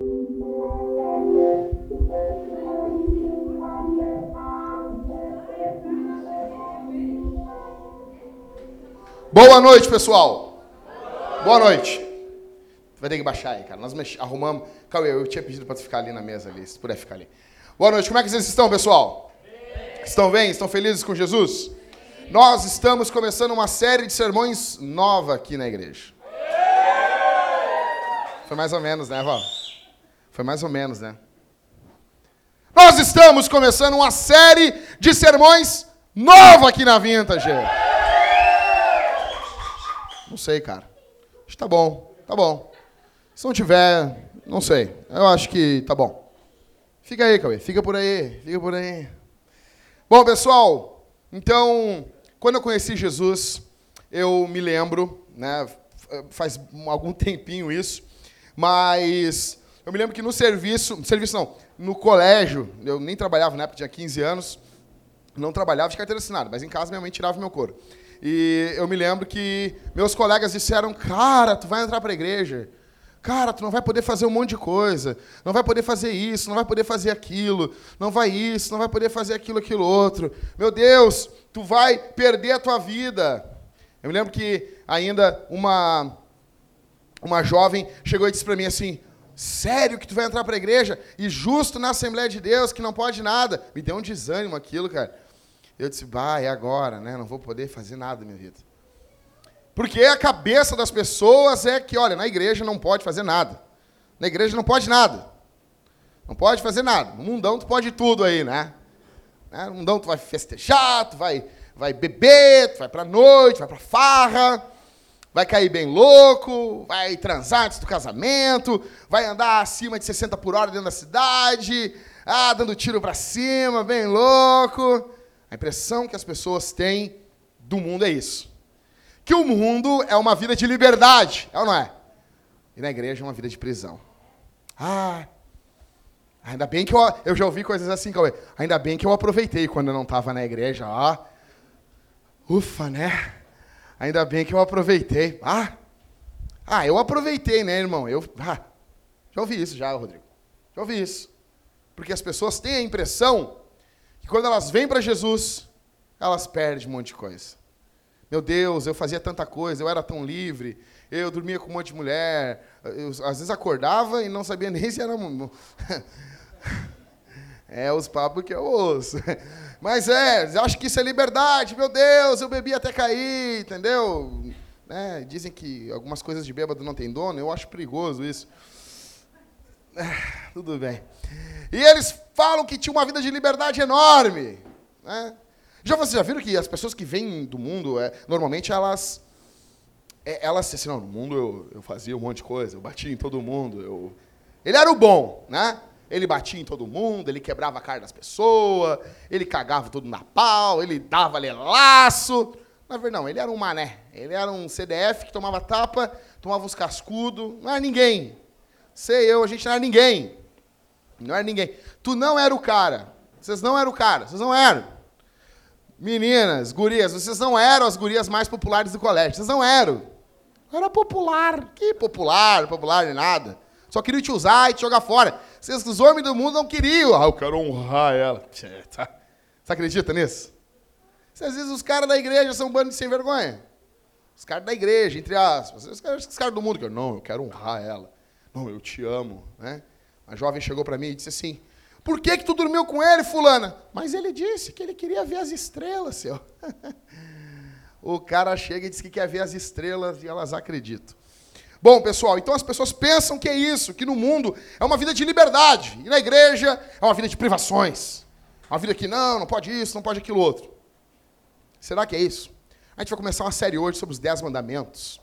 Boa noite, pessoal. Boa noite. Vai ter que baixar aí, cara. Nós arrumamos. Eu tinha pedido para ficar ali na mesa ali, se puder ficar ali. Boa noite. Como é que vocês estão, pessoal? Estão bem? Estão felizes com Jesus? Nós estamos começando uma série de sermões nova aqui na igreja. Foi mais ou menos, né, Val? Foi mais ou menos, né? Nós estamos começando uma série de sermões nova aqui na Vintage. Não sei, cara. Acho que tá bom, tá bom. Se não tiver, não sei. Eu acho que tá bom. Fica aí, Cauê. Fica por aí, fica por aí. Bom, pessoal, então, quando eu conheci Jesus, eu me lembro, né, faz algum tempinho isso, mas eu me lembro que no serviço, serviço não, no colégio, eu nem trabalhava na época, tinha 15 anos, não trabalhava de carteira assinada, mas em casa minha mãe tirava meu couro. E eu me lembro que meus colegas disseram: Cara, tu vai entrar para a igreja. Cara, tu não vai poder fazer um monte de coisa. Não vai poder fazer isso, não vai poder fazer aquilo. Não vai isso, não vai poder fazer aquilo, aquilo outro. Meu Deus, tu vai perder a tua vida. Eu me lembro que ainda uma, uma jovem chegou e disse para mim assim: Sério que tu vai entrar para a igreja? E justo na Assembleia de Deus, que não pode nada. Me deu um desânimo aquilo, cara. Eu disse, bah, é agora, né? Não vou poder fazer nada na minha vida. Porque a cabeça das pessoas é que, olha, na igreja não pode fazer nada. Na igreja não pode nada. Não pode fazer nada. No mundão tu pode tudo aí, né? né? No mundão tu vai festejar, tu vai, vai beber, tu vai pra noite, vai pra farra, vai cair bem louco, vai transar antes do casamento, vai andar acima de 60 por hora dentro da cidade, ah, dando tiro pra cima, bem louco. A impressão que as pessoas têm do mundo é isso. Que o mundo é uma vida de liberdade, é ou não é? E na igreja é uma vida de prisão. Ah, ainda bem que eu, eu já ouvi coisas assim, Cauê. Ainda bem que eu aproveitei quando eu não estava na igreja. Ah, ufa, né? Ainda bem que eu aproveitei. Ah, ah eu aproveitei, né, irmão? Eu, ah, já ouvi isso já, Rodrigo. Já ouvi isso. Porque as pessoas têm a impressão quando elas vêm para Jesus, elas perdem um monte de coisa. Meu Deus, eu fazia tanta coisa, eu era tão livre, eu dormia com um monte de mulher, eu, às vezes acordava e não sabia nem se era. É os papos que eu ouço. Mas é, acho que isso é liberdade, meu Deus, eu bebi até cair, entendeu? É, dizem que algumas coisas de bêbado não tem dono, eu acho perigoso isso. É, tudo bem. E eles falam que tinha uma vida de liberdade enorme. Né? Já vocês já viram que as pessoas que vêm do mundo, é, normalmente elas. É, elas assim, não, no mundo eu, eu fazia um monte de coisa, eu batia em todo mundo. Eu... Ele era o bom, né? Ele batia em todo mundo, ele quebrava a cara das pessoas, ele cagava tudo na pau, ele dava laço. Na verdade, não, ele era um mané. Ele era um CDF que tomava tapa, tomava os cascudos. Não era ninguém. Sei eu, a gente não era ninguém. Não era ninguém. Tu não era o cara. Vocês não eram o cara. Vocês não eram. Meninas, gurias, vocês não eram as gurias mais populares do colégio. Vocês não eram. Era popular. Que popular? Popular de nada. Só queriam te usar e te jogar fora. Vocês, os homens do mundo, não queriam. Ah, eu quero honrar ela. Tá. Você acredita nisso? Às vezes os caras da igreja são um bando de sem vergonha. Os caras da igreja, entre aspas. Os caras, os caras do mundo, não, eu quero honrar ela. Não, eu te amo. Né? A jovem chegou para mim e disse assim: Por que, que tu dormiu com ele, fulana? Mas ele disse que ele queria ver as estrelas, seu. o cara chega e diz que quer ver as estrelas e elas acreditam. Bom, pessoal, então as pessoas pensam que é isso, que no mundo é uma vida de liberdade, e na igreja é uma vida de privações. Uma vida que não, não pode isso, não pode aquilo outro. Será que é isso? A gente vai começar uma série hoje sobre os Dez Mandamentos.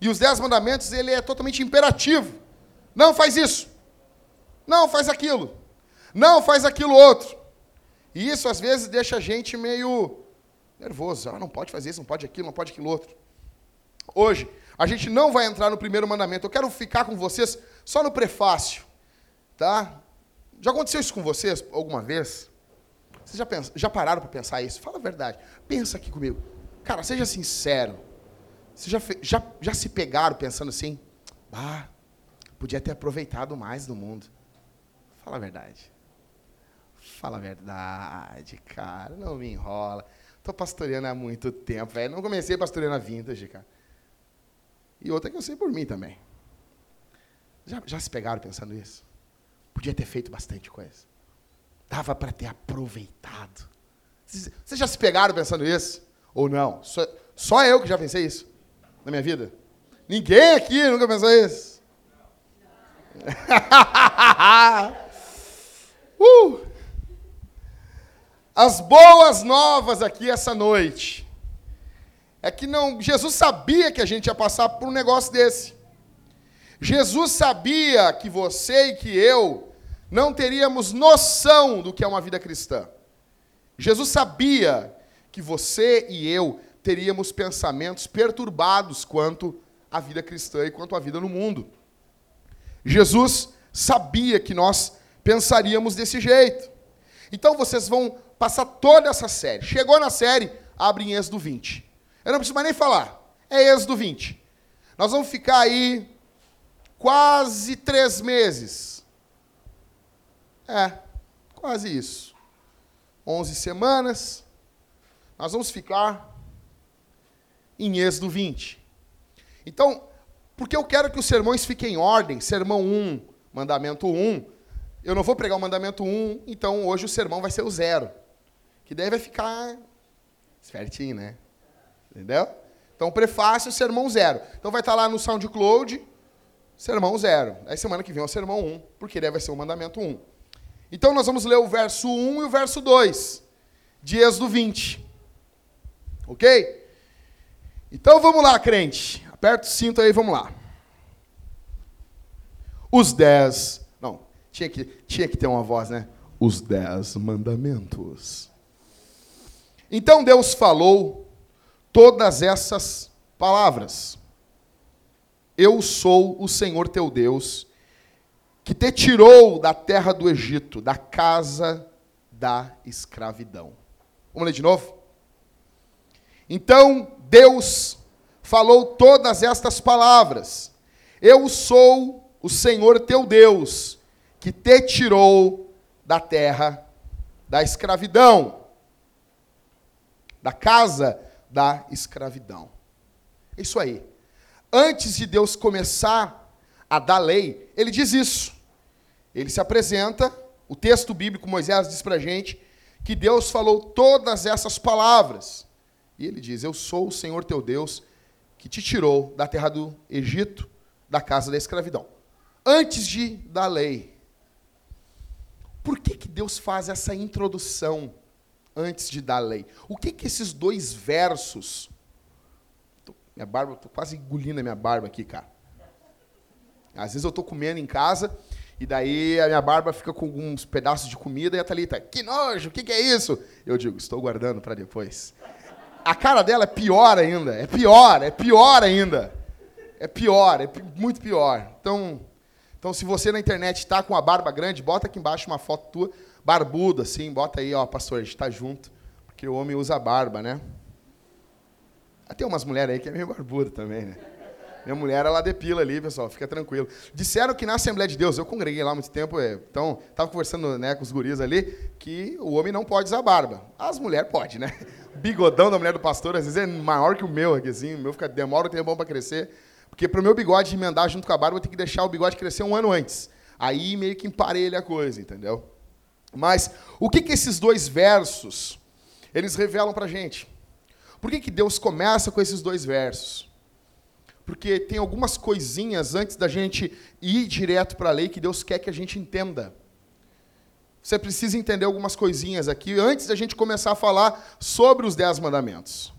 E os Dez Mandamentos, ele é totalmente imperativo. Não faz isso. Não, faz aquilo. Não, faz aquilo outro. E isso às vezes deixa a gente meio nervoso. Ah, não pode fazer isso, não pode aquilo, não pode aquilo outro. Hoje, a gente não vai entrar no primeiro mandamento. Eu quero ficar com vocês só no prefácio. Tá? Já aconteceu isso com vocês alguma vez? Vocês já, já pararam para pensar isso? Fala a verdade. Pensa aqui comigo. Cara, seja sincero. Vocês já, já, já se pegaram pensando assim? Ah, Podia ter aproveitado mais do mundo. Fala a verdade. Fala a verdade, cara. Não me enrola. Tô pastoreando há muito tempo, velho. Não comecei pastoreando a vintage, cara. E outra que eu sei por mim também. Já, já se pegaram pensando isso? Podia ter feito bastante coisa. Dava para ter aproveitado. Vocês já se pegaram pensando isso? Ou não? Só, só eu que já pensei isso na minha vida? Ninguém aqui nunca pensou isso? uh! As boas novas aqui essa noite é que não, Jesus sabia que a gente ia passar por um negócio desse. Jesus sabia que você e que eu não teríamos noção do que é uma vida cristã. Jesus sabia que você e eu teríamos pensamentos perturbados quanto à vida cristã e quanto à vida no mundo. Jesus sabia que nós pensaríamos desse jeito. Então vocês vão passar toda essa série. Chegou na série, abre em Êxodo 20. Eu não preciso mais nem falar. É Êxodo 20. Nós vamos ficar aí quase três meses. É, quase isso. Onze semanas. Nós vamos ficar em Êxodo 20. Então, porque eu quero que os sermões fiquem em ordem, sermão 1, mandamento 1, eu não vou pregar o mandamento 1, então hoje o sermão vai ser o zero. Que daí vai ficar certinho, né? Entendeu? Então, prefácio, sermão zero. Então vai estar lá no SoundCloud, sermão zero. Aí semana que vem é o sermão 1, porque daí vai ser o mandamento 1. Então nós vamos ler o verso 1 e o verso 2 de Êxodo 20. Ok? Então vamos lá, crente. Aperta o cinto aí, vamos lá. Os dez. Não, tinha que, tinha que ter uma voz, né? Os dez mandamentos. Então Deus falou todas essas palavras. Eu sou o Senhor teu Deus, que te tirou da terra do Egito, da casa da escravidão. Vamos ler de novo? Então Deus falou todas estas palavras. Eu sou o Senhor teu Deus, que te tirou da terra da escravidão, da casa da escravidão. Isso aí. Antes de Deus começar a dar lei, ele diz isso. Ele se apresenta, o texto bíblico Moisés diz para a gente que Deus falou todas essas palavras. E ele diz: Eu sou o Senhor teu Deus que te tirou da terra do Egito, da casa da escravidão. Antes de da lei. Por que, que Deus faz essa introdução antes de dar lei? O que, que esses dois versos. Tô, minha barba, estou quase engolindo a minha barba aqui, cara. Às vezes eu estou comendo em casa e daí a minha barba fica com alguns pedaços de comida e a Thalita, que nojo, o que, que é isso? Eu digo, estou guardando para depois a cara dela é pior ainda. É pior, é pior ainda. É pior, é muito pior. Então, então se você na internet está com a barba grande, bota aqui embaixo uma foto tua, barbuda, assim, bota aí, ó, pastor, a gente está junto. Porque o homem usa barba, né? Tem umas mulheres aí que é meio barbuda também, né? Minha mulher, ela depila ali, pessoal, fica tranquilo. Disseram que na Assembleia de Deus, eu congreguei lá há muito tempo, é, então, estava conversando né, com os guris ali, que o homem não pode usar barba. As mulheres podem, né? bigodão da mulher do pastor, às vezes é maior que o meu aqui, assim. O meu fica, demora um tempão para crescer. Porque para o meu bigode emendar junto com a barba, eu tenho que deixar o bigode crescer um ano antes. Aí meio que emparelha a coisa, entendeu? Mas o que, que esses dois versos eles revelam para a gente? Por que, que Deus começa com esses dois versos? Porque tem algumas coisinhas antes da gente ir direto para a lei que Deus quer que a gente entenda. Você precisa entender algumas coisinhas aqui antes da gente começar a falar sobre os Dez Mandamentos.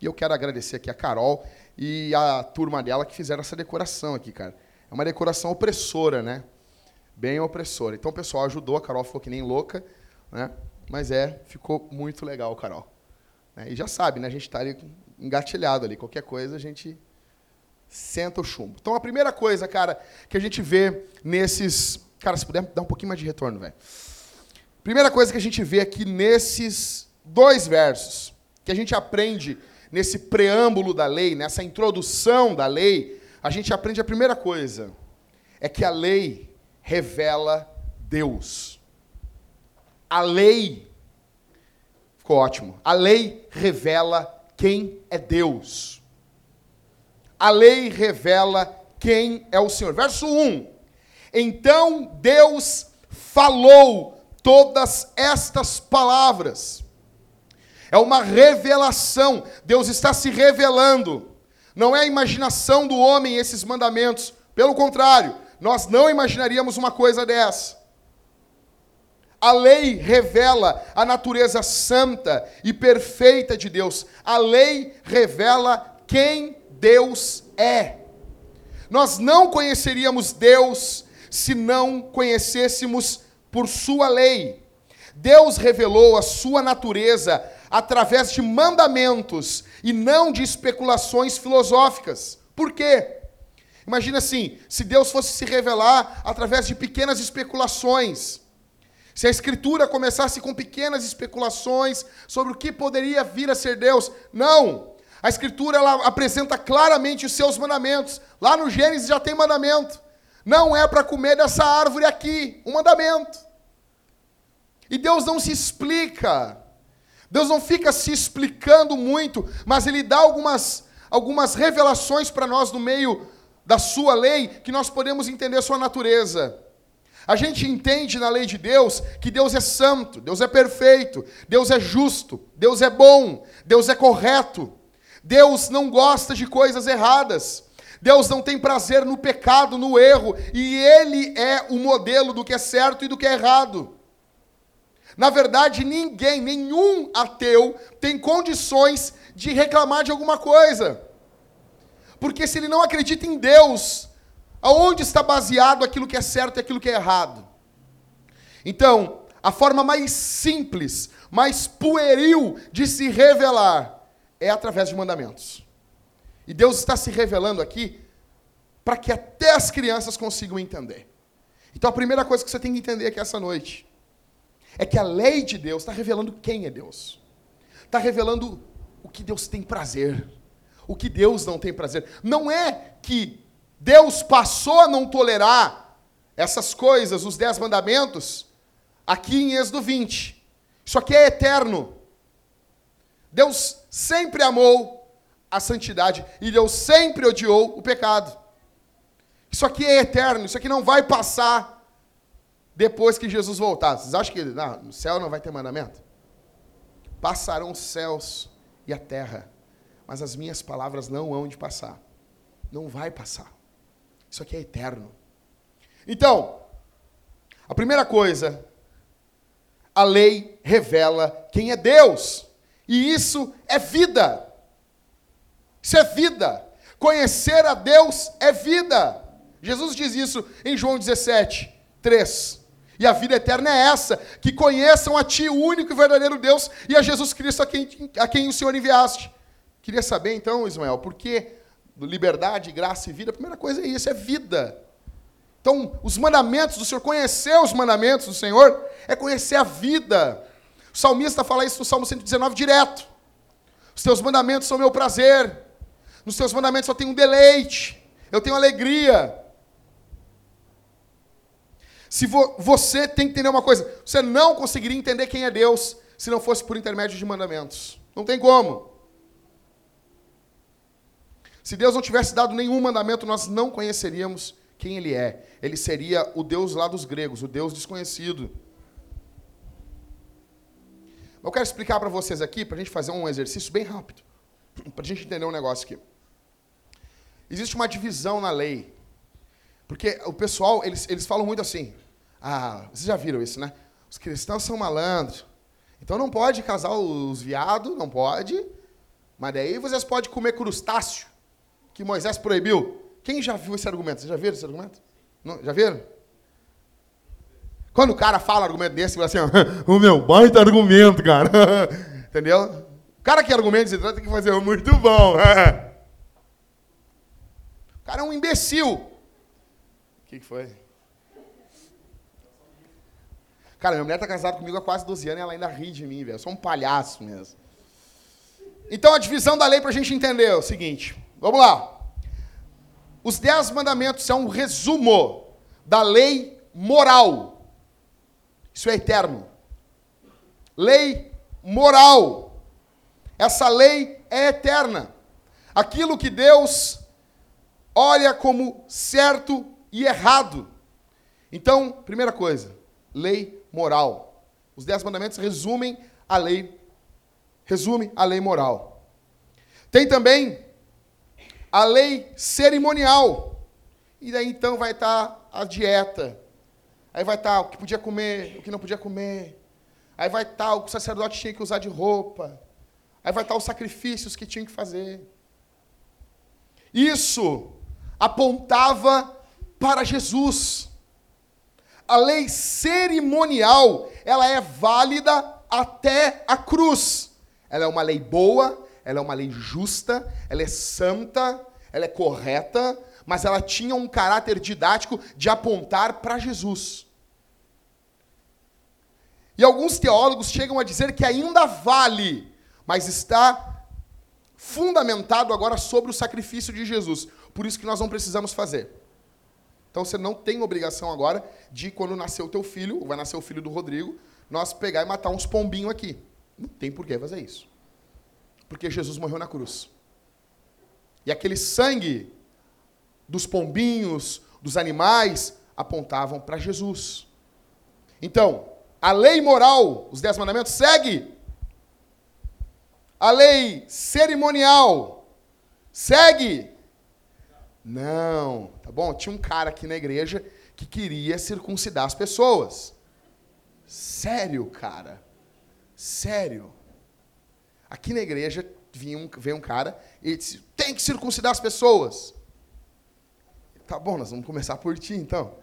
E eu quero agradecer aqui a Carol e a turma dela que fizeram essa decoração aqui, cara. É uma decoração opressora, né? Bem opressora. Então o pessoal ajudou, a Carol ficou que nem louca, né? Mas é, ficou muito legal, Carol. Né? E já sabe, né? A gente está ali engatilhado ali. Qualquer coisa a gente senta o chumbo. Então a primeira coisa, cara, que a gente vê nesses Cara, se puder dar um pouquinho mais de retorno, velho. Primeira coisa que a gente vê aqui nesses dois versos, que a gente aprende nesse preâmbulo da lei, nessa introdução da lei, a gente aprende a primeira coisa. é que a lei revela Deus. A lei, ficou ótimo, a lei revela quem é Deus. A lei revela quem é o Senhor. Verso 1: Então Deus falou todas estas palavras. É uma revelação. Deus está se revelando. Não é a imaginação do homem esses mandamentos. Pelo contrário, nós não imaginaríamos uma coisa dessa. A lei revela a natureza santa e perfeita de Deus. A lei revela quem Deus é. Nós não conheceríamos Deus se não conhecêssemos por Sua lei. Deus revelou a Sua natureza através de mandamentos e não de especulações filosóficas. Por quê? Imagina assim, se Deus fosse se revelar através de pequenas especulações. Se a escritura começasse com pequenas especulações sobre o que poderia vir a ser Deus, não. A escritura ela apresenta claramente os seus mandamentos. Lá no Gênesis já tem mandamento. Não é para comer dessa árvore aqui, um mandamento. E Deus não se explica. Deus não fica se explicando muito, mas Ele dá algumas, algumas revelações para nós no meio da Sua lei, que nós podemos entender Sua natureza. A gente entende na lei de Deus que Deus é santo, Deus é perfeito, Deus é justo, Deus é bom, Deus é correto. Deus não gosta de coisas erradas. Deus não tem prazer no pecado, no erro, e Ele é o modelo do que é certo e do que é errado. Na verdade, ninguém, nenhum ateu, tem condições de reclamar de alguma coisa. Porque se ele não acredita em Deus, aonde está baseado aquilo que é certo e aquilo que é errado? Então, a forma mais simples, mais pueril de se revelar é através de mandamentos. E Deus está se revelando aqui para que até as crianças consigam entender. Então a primeira coisa que você tem que entender aqui essa noite é que a lei de Deus está revelando quem é Deus. Está revelando o que Deus tem prazer. O que Deus não tem prazer. Não é que Deus passou a não tolerar essas coisas, os dez mandamentos, aqui em Êxodo 20. Isso aqui é eterno. Deus sempre amou a santidade e Deus sempre odiou o pecado. Isso aqui é eterno, isso aqui não vai passar depois que Jesus voltar. Vocês acham que não, no céu não vai ter mandamento? Passarão os céus e a terra, mas as minhas palavras não hão de passar. Não vai passar. Isso aqui é eterno. Então, a primeira coisa, a lei revela quem é Deus. E isso é vida. Isso é vida. Conhecer a Deus é vida. Jesus diz isso em João 17, 3. E a vida eterna é essa: que conheçam a Ti, o único e verdadeiro Deus, e a Jesus Cristo, a quem, a quem o Senhor enviaste. Queria saber então, Ismael, por que liberdade, graça e vida? A primeira coisa é isso: é vida. Então, os mandamentos do Senhor, conhecer os mandamentos do Senhor, é conhecer a vida. O salmista fala isso no Salmo 119 direto. Os teus mandamentos são meu prazer. Nos teus mandamentos só tenho um deleite. Eu tenho alegria. Se vo você tem que entender uma coisa, você não conseguiria entender quem é Deus se não fosse por intermédio de mandamentos. Não tem como. Se Deus não tivesse dado nenhum mandamento, nós não conheceríamos quem Ele é. Ele seria o Deus lá dos gregos, o Deus desconhecido. Eu quero explicar para vocês aqui, para a gente fazer um exercício bem rápido, para a gente entender um negócio aqui. Existe uma divisão na lei. Porque o pessoal, eles, eles falam muito assim, ah, vocês já viram isso, né? Os cristãos são malandros. Então não pode casar os viados, não pode. Mas daí vocês podem comer crustáceo, que Moisés proibiu. Quem já viu esse argumento? Vocês já viram esse argumento? Não, já viram? Quando o cara fala um argumento desse, ele fala assim, o meu baita argumento, cara. Entendeu? O cara que argumenta esse tem que fazer muito bom. o cara é um imbecil. O que, que foi? Cara, minha mulher tá casada comigo há quase 12 anos e ela ainda ri de mim, velho. Eu sou um palhaço mesmo. Então, a divisão da lei para a gente entender é o seguinte. Vamos lá. Os dez mandamentos são um resumo da lei moral. Isso é eterno. Lei moral. Essa lei é eterna. Aquilo que Deus olha como certo e errado. Então, primeira coisa, lei moral. Os dez mandamentos resumem a lei, resume a lei moral. Tem também a lei cerimonial. E daí então vai estar a dieta. Aí vai estar o que podia comer, o que não podia comer. Aí vai estar o que o sacerdote tinha que usar de roupa. Aí vai estar os sacrifícios que tinha que fazer. Isso apontava para Jesus. A lei cerimonial, ela é válida até a cruz. Ela é uma lei boa, ela é uma lei justa, ela é santa, ela é correta, mas ela tinha um caráter didático de apontar para Jesus. E alguns teólogos chegam a dizer que ainda vale, mas está fundamentado agora sobre o sacrifício de Jesus. Por isso que nós não precisamos fazer. Então você não tem obrigação agora de, quando nascer o teu filho, ou vai nascer o filho do Rodrigo, nós pegar e matar uns pombinhos aqui. Não tem por que fazer isso. Porque Jesus morreu na cruz. E aquele sangue dos pombinhos, dos animais, apontavam para Jesus. Então, a lei moral, os dez mandamentos, segue. A lei cerimonial, segue. Não, tá bom? Tinha um cara aqui na igreja que queria circuncidar as pessoas. Sério, cara. Sério. Aqui na igreja um, veio um cara e disse: tem que circuncidar as pessoas. Tá bom, nós vamos começar por ti então.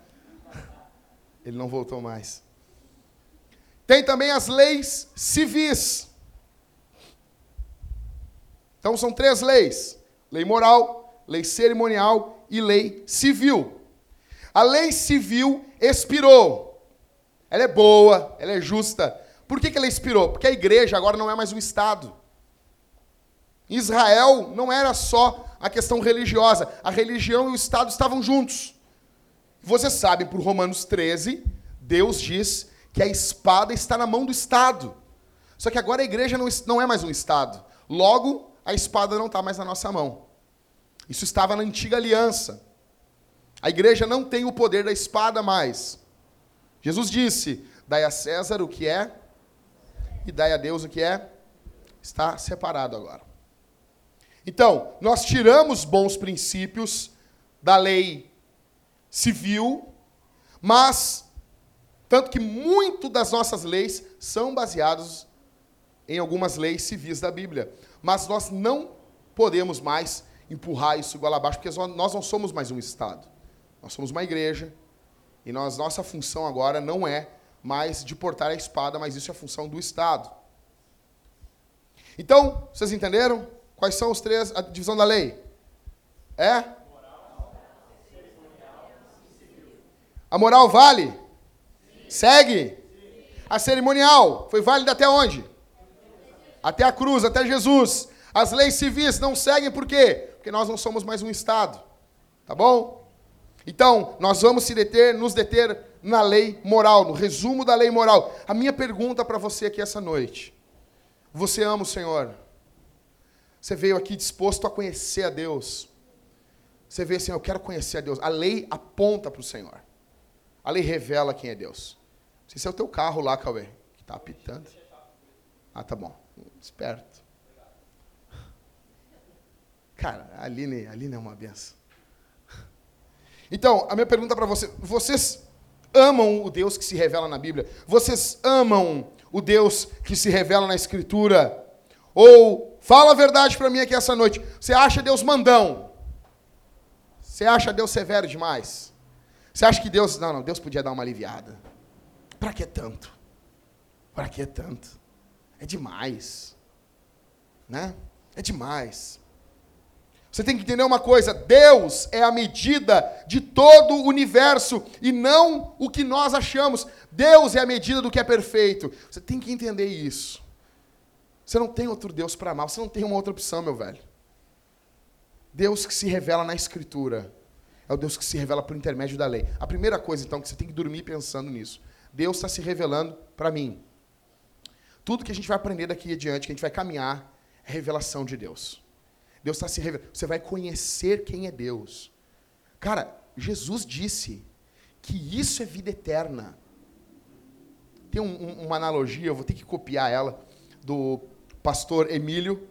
Ele não voltou mais. Tem também as leis civis. Então são três leis: lei moral, lei cerimonial e lei civil. A lei civil expirou. Ela é boa, ela é justa. Por que, que ela expirou? Porque a igreja agora não é mais um Estado. Israel não era só a questão religiosa. A religião e o Estado estavam juntos. Vocês sabem, por Romanos 13, Deus diz que a espada está na mão do Estado. Só que agora a igreja não é mais um Estado. Logo, a espada não está mais na nossa mão. Isso estava na antiga aliança. A igreja não tem o poder da espada mais. Jesus disse: dai a César o que é e dai a Deus o que é. Está separado agora. Então, nós tiramos bons princípios da lei civil, mas tanto que muito das nossas leis são baseados em algumas leis civis da Bíblia, mas nós não podemos mais empurrar isso igual abaixo, porque nós não somos mais um Estado. Nós somos uma igreja, e nós, nossa função agora não é mais de portar a espada, mas isso é a função do Estado. Então, vocês entenderam? Quais são os três, a divisão da lei? É? A moral vale? Segue? A cerimonial foi válida até onde? Até a cruz, até Jesus. As leis civis não seguem por quê? porque nós não somos mais um Estado. Tá bom? Então, nós vamos se deter, nos deter na lei moral, no resumo da lei moral. A minha pergunta para você aqui essa noite: Você ama o Senhor? Você veio aqui disposto a conhecer a Deus? Você veio assim, eu quero conhecer a Deus. A lei aponta para o Senhor. A lei revela quem é Deus. Se esse é o teu carro lá, Cauê, que está apitando. Ah, tá bom. Esperto. Cara, a Aline, a Aline é uma benção. Então, a minha pergunta para você: vocês amam o Deus que se revela na Bíblia? Vocês amam o Deus que se revela na Escritura? Ou fala a verdade para mim aqui essa noite. Você acha Deus mandão? Você acha Deus severo demais? Você acha que Deus. Não, não, Deus podia dar uma aliviada. Para que tanto? Para que tanto? É demais. Né? É demais. Você tem que entender uma coisa: Deus é a medida de todo o universo e não o que nós achamos. Deus é a medida do que é perfeito. Você tem que entender isso. Você não tem outro Deus para amar, você não tem uma outra opção, meu velho. Deus que se revela na Escritura é o Deus que se revela por intermédio da lei. A primeira coisa, então, que você tem que dormir pensando nisso. Deus está se revelando para mim. Tudo que a gente vai aprender daqui adiante, que a gente vai caminhar, é revelação de Deus. Deus está se revelando. Você vai conhecer quem é Deus. Cara, Jesus disse que isso é vida eterna. Tem um, um, uma analogia, eu vou ter que copiar ela, do pastor Emílio.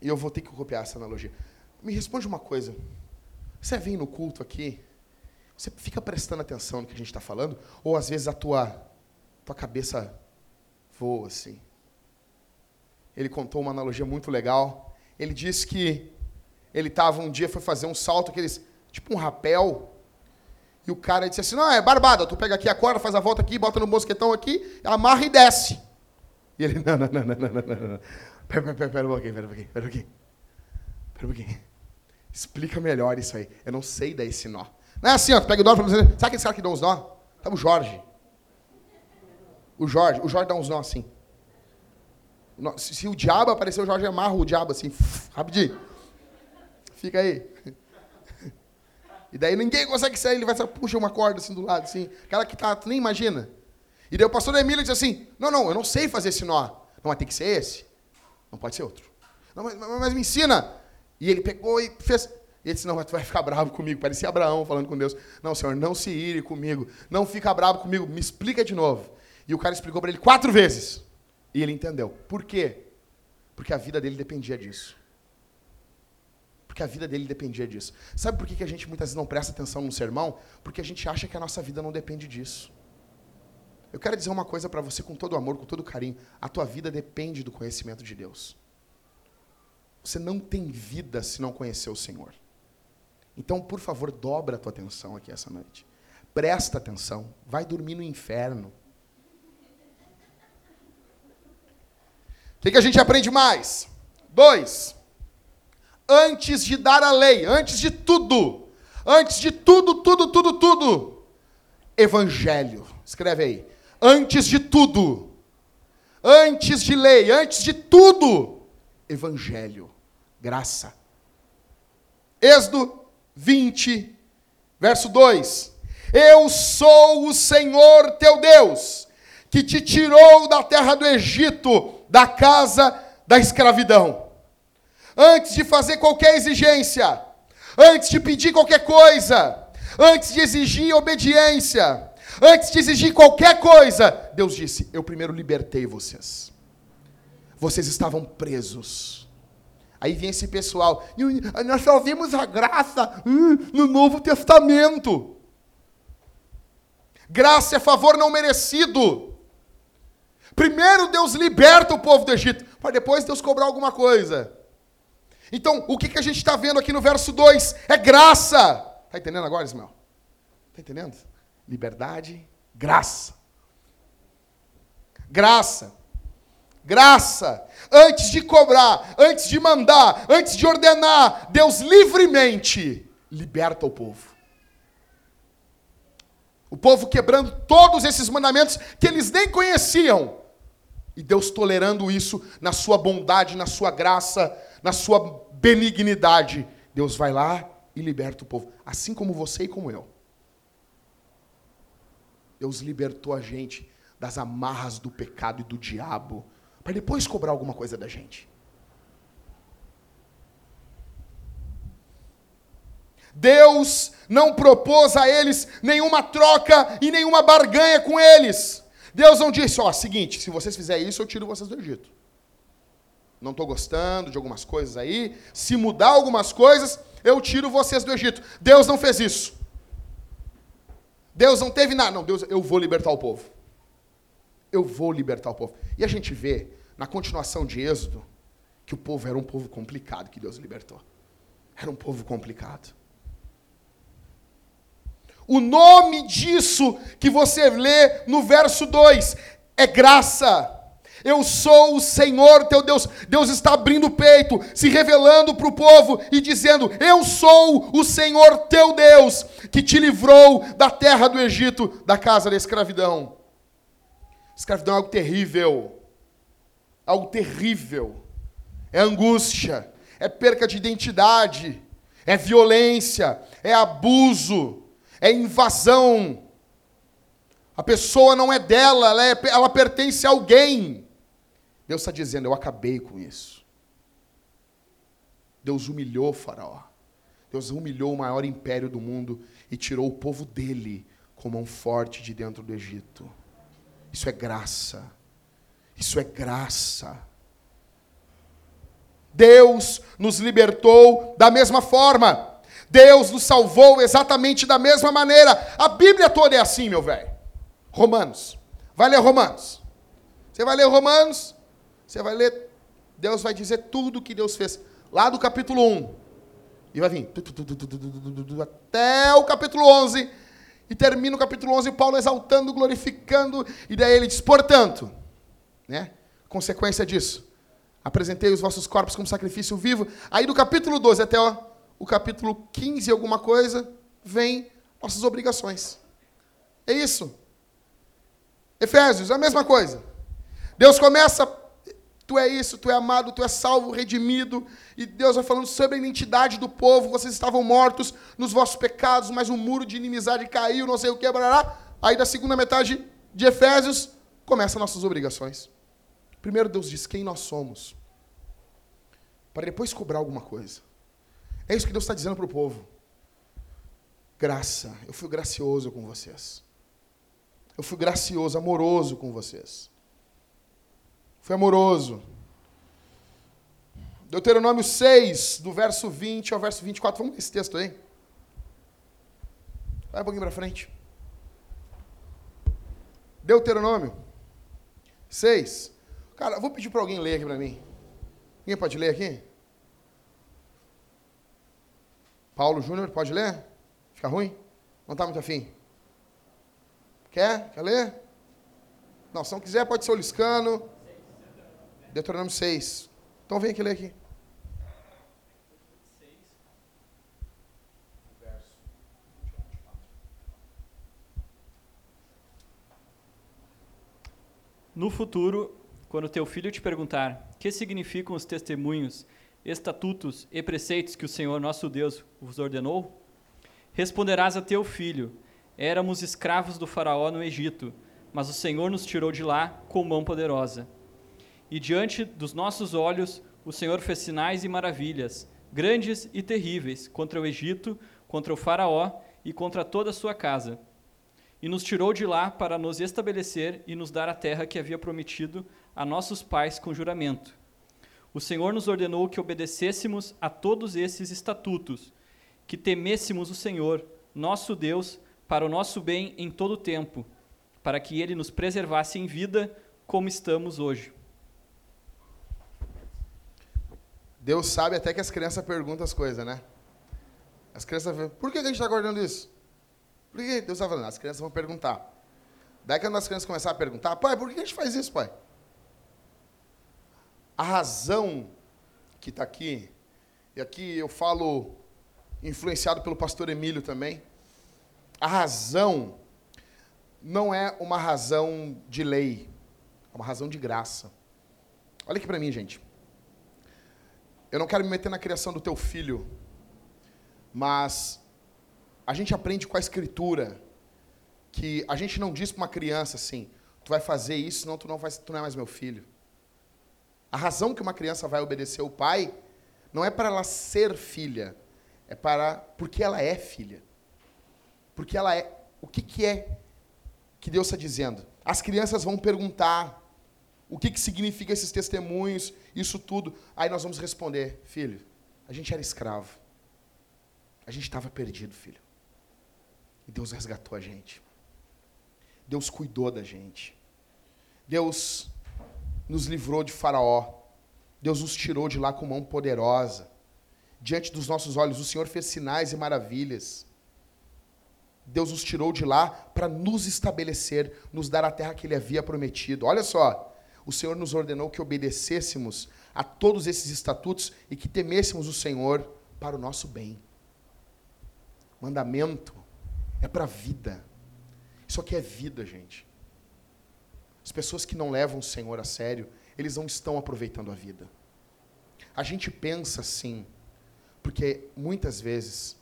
E eu vou ter que copiar essa analogia. Me responde uma coisa. Você vem no culto aqui, você fica prestando atenção no que a gente está falando, ou às vezes a tua, tua cabeça voa assim? Ele contou uma analogia muito legal. Ele disse que ele estava um dia, foi fazer um salto, aqueles, tipo um rapel, e o cara disse assim: Não, é barbada, tu pega aqui a corda, faz a volta aqui, bota no mosquetão aqui, amarra e desce. E ele: Não, não, não, não, não, não, não. Pera, pera, pera, pera um pouquinho, pera um pouquinho, pera um pouquinho. Pera um pouquinho. Explica melhor isso aí. Eu não sei dar esse nó. Não é assim, ó, tu pega o nó Sabe aqueles caras que dão os nó? Sabe o Jorge? O Jorge, o Jorge dá uns nó assim. Se, o diabo aparecer, o Jorge amarra o diabo assim, rapidinho. Fica aí. E daí ninguém consegue sair, ele vai puxa uma corda assim do lado, assim. Aquela que tá, tu nem imagina. E daí o pastor Emílio diz assim: Não, não, eu não sei fazer esse nó. Não, mas tem que ser esse. Não pode ser outro. Não, mas, mas me ensina. E ele pegou e fez. E ele disse: Não, mas tu vai ficar bravo comigo. Parecia Abraão falando com Deus: Não, Senhor, não se ire comigo. Não fica bravo comigo. Me explica de novo. E o cara explicou para ele quatro vezes. E ele entendeu. Por quê? Porque a vida dele dependia disso. Porque a vida dele dependia disso. Sabe por que a gente muitas vezes não presta atenção no sermão? Porque a gente acha que a nossa vida não depende disso. Eu quero dizer uma coisa para você com todo amor, com todo carinho. A tua vida depende do conhecimento de Deus. Você não tem vida se não conhecer o Senhor. Então, por favor, dobra a tua atenção aqui essa noite. Presta atenção. Vai dormir no inferno. O que, que a gente aprende mais? Dois antes de dar a lei, antes de tudo, antes de tudo, tudo, tudo, tudo, evangelho. Escreve aí. Antes de tudo, antes de lei, antes de tudo, evangelho, graça. Êxodo 20, verso 2. Eu sou o Senhor teu Deus, que te tirou da terra do Egito, da casa da escravidão antes de fazer qualquer exigência, antes de pedir qualquer coisa, antes de exigir obediência, antes de exigir qualquer coisa, Deus disse: Eu primeiro libertei vocês. Vocês estavam presos. Aí vem esse pessoal, nós só vimos a graça hum, no Novo Testamento. Graça é favor não merecido. Primeiro Deus liberta o povo do Egito, para depois Deus cobrar alguma coisa. Então, o que, que a gente está vendo aqui no verso 2? É graça. Está entendendo agora, Ismael? Está entendendo? Liberdade, graça. Graça. Graça. Antes de cobrar, antes de mandar, antes de ordenar, Deus livremente liberta o povo. O povo quebrando todos esses mandamentos que eles nem conheciam. E Deus tolerando isso na sua bondade, na sua graça, na sua benignidade, Deus vai lá e liberta o povo, assim como você e como eu. Deus libertou a gente das amarras do pecado e do diabo, para depois cobrar alguma coisa da gente. Deus não propôs a eles nenhuma troca e nenhuma barganha com eles. Deus não disse, ó, seguinte, se vocês fizerem isso, eu tiro vocês do Egito não estou gostando de algumas coisas aí, se mudar algumas coisas, eu tiro vocês do Egito. Deus não fez isso. Deus não teve nada. Não, Deus, eu vou libertar o povo. Eu vou libertar o povo. E a gente vê, na continuação de Êxodo, que o povo era um povo complicado que Deus libertou. Era um povo complicado. O nome disso que você lê no verso 2 é graça. Eu sou o Senhor teu Deus. Deus está abrindo o peito, se revelando para o povo e dizendo: Eu sou o Senhor teu Deus, que te livrou da terra do Egito, da casa da escravidão. Escravidão é algo terrível. Algo terrível. É angústia, é perca de identidade, é violência, é abuso, é invasão. A pessoa não é dela, ela, é, ela pertence a alguém. Deus está dizendo: Eu acabei com isso. Deus humilhou Faraó. Deus humilhou o maior império do mundo e tirou o povo dele com mão forte de dentro do Egito. Isso é graça. Isso é graça. Deus nos libertou da mesma forma. Deus nos salvou exatamente da mesma maneira. A Bíblia toda é assim, meu velho. Romanos. Vai ler Romanos. Você vai ler Romanos, você vai ler, Deus vai dizer tudo que Deus fez. Lá do capítulo 1. E vai vir até o capítulo 11. E termina o capítulo 11, Paulo exaltando, glorificando. E daí ele diz, portanto, né? Consequência disso. Apresentei os vossos corpos como sacrifício vivo. Aí do capítulo 12 até ó, o capítulo 15, alguma coisa, vem nossas obrigações. É isso. Efésios, a mesma coisa. Deus começa, tu é isso, tu é amado, tu é salvo, redimido, e Deus vai falando sobre a identidade do povo, vocês estavam mortos nos vossos pecados, mas um muro de inimizade caiu, não sei o que, barará. Aí da segunda metade de Efésios, começam nossas obrigações. Primeiro Deus diz quem nós somos, para depois cobrar alguma coisa. É isso que Deus está dizendo para o povo. Graça, eu fui gracioso com vocês. Eu fui gracioso, amoroso com vocês. Fui amoroso. Deuteronômio 6, do verso 20 ao verso 24. Vamos ler esse texto aí? Vai um pouquinho para frente. Deuteronômio 6. Cara, eu vou pedir para alguém ler aqui para mim. Ninguém pode ler aqui? Paulo Júnior, pode ler? Fica ruim? Não está muito afim? Quer? Quer ler? Não, se não quiser, pode ser o Liscano. Deuteronômio 6. Então vem aqui ler aqui. No futuro, quando teu filho te perguntar que significam os testemunhos, estatutos e preceitos que o Senhor nosso Deus vos ordenou, responderás a teu filho: Éramos escravos do Faraó no Egito, mas o Senhor nos tirou de lá com mão poderosa. E diante dos nossos olhos, o Senhor fez sinais e maravilhas, grandes e terríveis, contra o Egito, contra o Faraó e contra toda a sua casa. E nos tirou de lá para nos estabelecer e nos dar a terra que havia prometido a nossos pais com juramento. O Senhor nos ordenou que obedecêssemos a todos esses estatutos, que temêssemos o Senhor, nosso Deus, para o nosso bem em todo o tempo, para que ele nos preservasse em vida como estamos hoje. Deus sabe até que as crianças perguntam as coisas, né? As crianças falam, por que a gente está guardando isso? Por que Deus está falando? As crianças vão perguntar. Daí quando as crianças começarem a perguntar, pai, por que a gente faz isso, pai? A razão que está aqui, e aqui eu falo influenciado pelo pastor Emílio também, a razão não é uma razão de lei, é uma razão de graça. Olha aqui para mim, gente. Eu não quero me meter na criação do teu filho, mas a gente aprende com a escritura que a gente não diz para uma criança assim: tu vai fazer isso, senão tu não, vai, tu não é mais meu filho. A razão que uma criança vai obedecer o pai não é para ela ser filha, é para porque ela é filha. Porque ela é. O que, que é que Deus está dizendo? As crianças vão perguntar o que, que significa esses testemunhos, isso tudo. Aí nós vamos responder, filho, a gente era escravo. A gente estava perdido, filho. E Deus resgatou a gente. Deus cuidou da gente. Deus nos livrou de Faraó. Deus nos tirou de lá com mão poderosa. Diante dos nossos olhos, o Senhor fez sinais e maravilhas. Deus nos tirou de lá para nos estabelecer, nos dar a terra que Ele havia prometido. Olha só, o Senhor nos ordenou que obedecêssemos a todos esses estatutos e que temêssemos o Senhor para o nosso bem. Mandamento é para a vida. Isso aqui é vida, gente. As pessoas que não levam o Senhor a sério, eles não estão aproveitando a vida. A gente pensa assim, Porque muitas vezes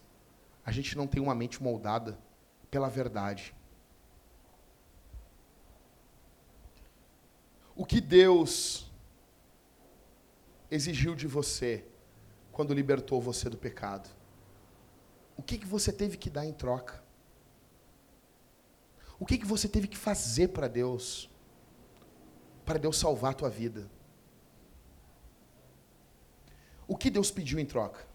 a gente não tem uma mente moldada pela verdade. O que Deus exigiu de você quando libertou você do pecado? O que, que você teve que dar em troca? O que, que você teve que fazer para Deus? Para Deus salvar a tua vida? O que Deus pediu em troca?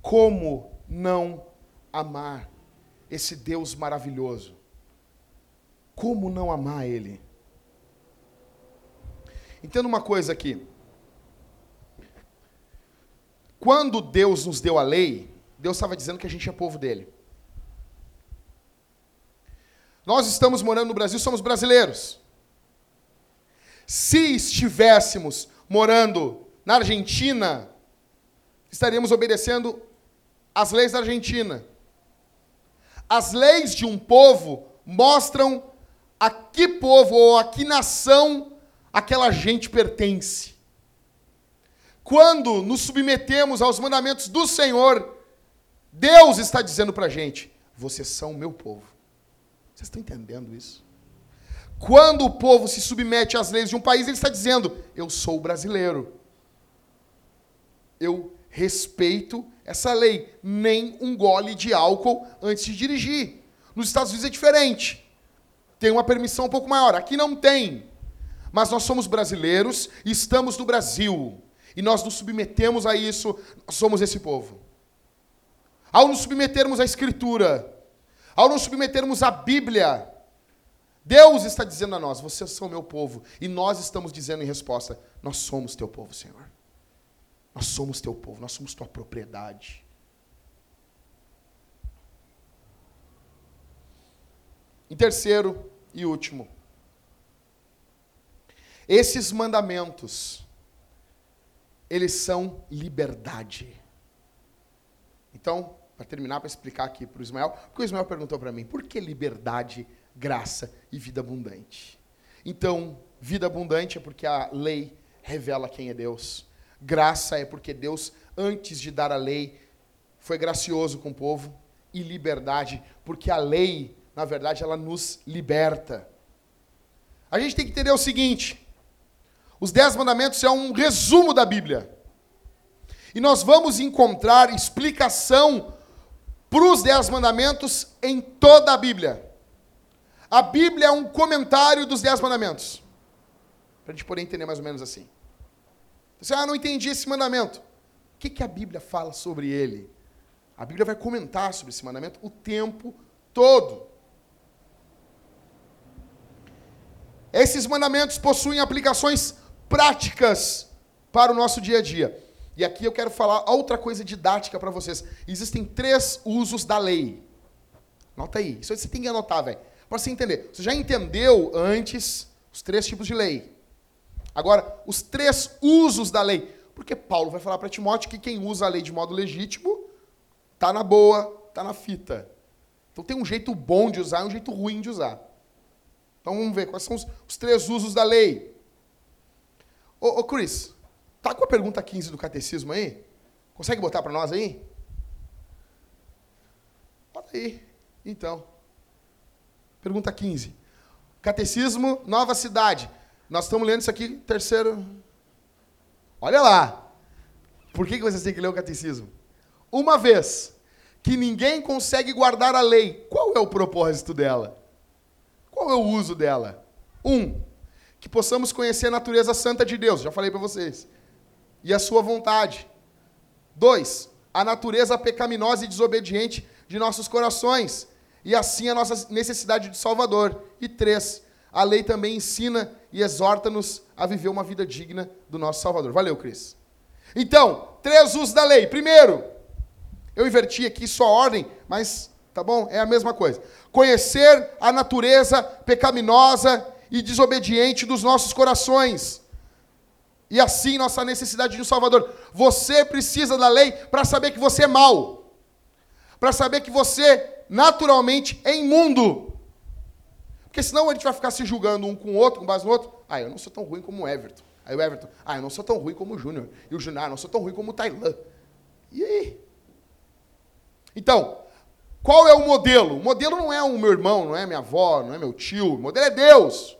Como não amar esse Deus maravilhoso? Como não amar Ele? Entenda uma coisa aqui. Quando Deus nos deu a lei, Deus estava dizendo que a gente é povo dele. Nós estamos morando no Brasil, somos brasileiros. Se estivéssemos morando na Argentina, estaríamos obedecendo as leis da Argentina. As leis de um povo mostram a que povo ou a que nação aquela gente pertence. Quando nos submetemos aos mandamentos do Senhor, Deus está dizendo para a gente: vocês são o meu povo. Vocês estão entendendo isso? Quando o povo se submete às leis de um país, ele está dizendo: eu sou brasileiro. Eu respeito essa lei. Nem um gole de álcool antes de dirigir. Nos Estados Unidos é diferente. Tem uma permissão um pouco maior. Aqui não tem. Mas nós somos brasileiros e estamos no Brasil. E nós nos submetemos a isso, somos esse povo. Ao nos submetermos à Escritura, ao nos submetermos à Bíblia, Deus está dizendo a nós: vocês são meu povo. E nós estamos dizendo em resposta: nós somos teu povo, Senhor. Nós somos teu povo, nós somos tua propriedade. Em terceiro e último, esses mandamentos, eles são liberdade. Então, para terminar, para explicar aqui para o Ismael, porque o Ismael perguntou para mim, por que liberdade, graça e vida abundante? Então, vida abundante é porque a lei revela quem é Deus. Graça é porque Deus, antes de dar a lei, foi gracioso com o povo. E liberdade, porque a lei, na verdade, ela nos liberta. A gente tem que entender o seguinte: os Dez Mandamentos é um resumo da Bíblia. E nós vamos encontrar explicação para os Dez Mandamentos em toda a Bíblia. A Bíblia é um comentário dos Dez Mandamentos. Para a gente poder entender mais ou menos assim. Você, ah, não entendi esse mandamento. O que, que a Bíblia fala sobre ele? A Bíblia vai comentar sobre esse mandamento o tempo todo. Esses mandamentos possuem aplicações práticas para o nosso dia a dia. E aqui eu quero falar outra coisa didática para vocês. Existem três usos da lei. Anota aí. Isso você tem que anotar, velho. Para você entender. Você já entendeu antes os três tipos de lei. Agora, os três usos da lei. Porque Paulo vai falar para Timóteo que quem usa a lei de modo legítimo tá na boa, tá na fita. Então tem um jeito bom de usar e um jeito ruim de usar. Então vamos ver quais são os, os três usos da lei. Ô, ô Chris, tá com a pergunta 15 do catecismo aí? Consegue botar para nós aí? Bota aí. Então. Pergunta 15. Catecismo, Nova Cidade. Nós estamos lendo isso aqui, terceiro. Olha lá. Por que vocês têm que ler o catecismo? Uma vez que ninguém consegue guardar a lei, qual é o propósito dela? Qual é o uso dela? Um, que possamos conhecer a natureza santa de Deus, já falei para vocês, e a sua vontade. Dois, a natureza pecaminosa e desobediente de nossos corações, e assim a nossa necessidade de Salvador. E três, a lei também ensina e exorta-nos a viver uma vida digna do nosso Salvador. Valeu, Cris. Então, três usos da lei. Primeiro, eu inverti aqui só ordem, mas tá bom? É a mesma coisa. Conhecer a natureza pecaminosa e desobediente dos nossos corações. E assim nossa necessidade de um Salvador. Você precisa da lei para saber que você é mau. Para saber que você naturalmente é imundo. Porque senão a gente vai ficar se julgando um com o outro, com base no outro. Ah, eu não sou tão ruim como o Everton. Aí o Everton, ah, eu não sou tão ruim como o Júnior. E o Júnior, ah, eu não sou tão ruim como o Tailan. E aí? Então, qual é o modelo? O modelo não é o meu irmão, não é minha avó, não é meu tio. O modelo é Deus.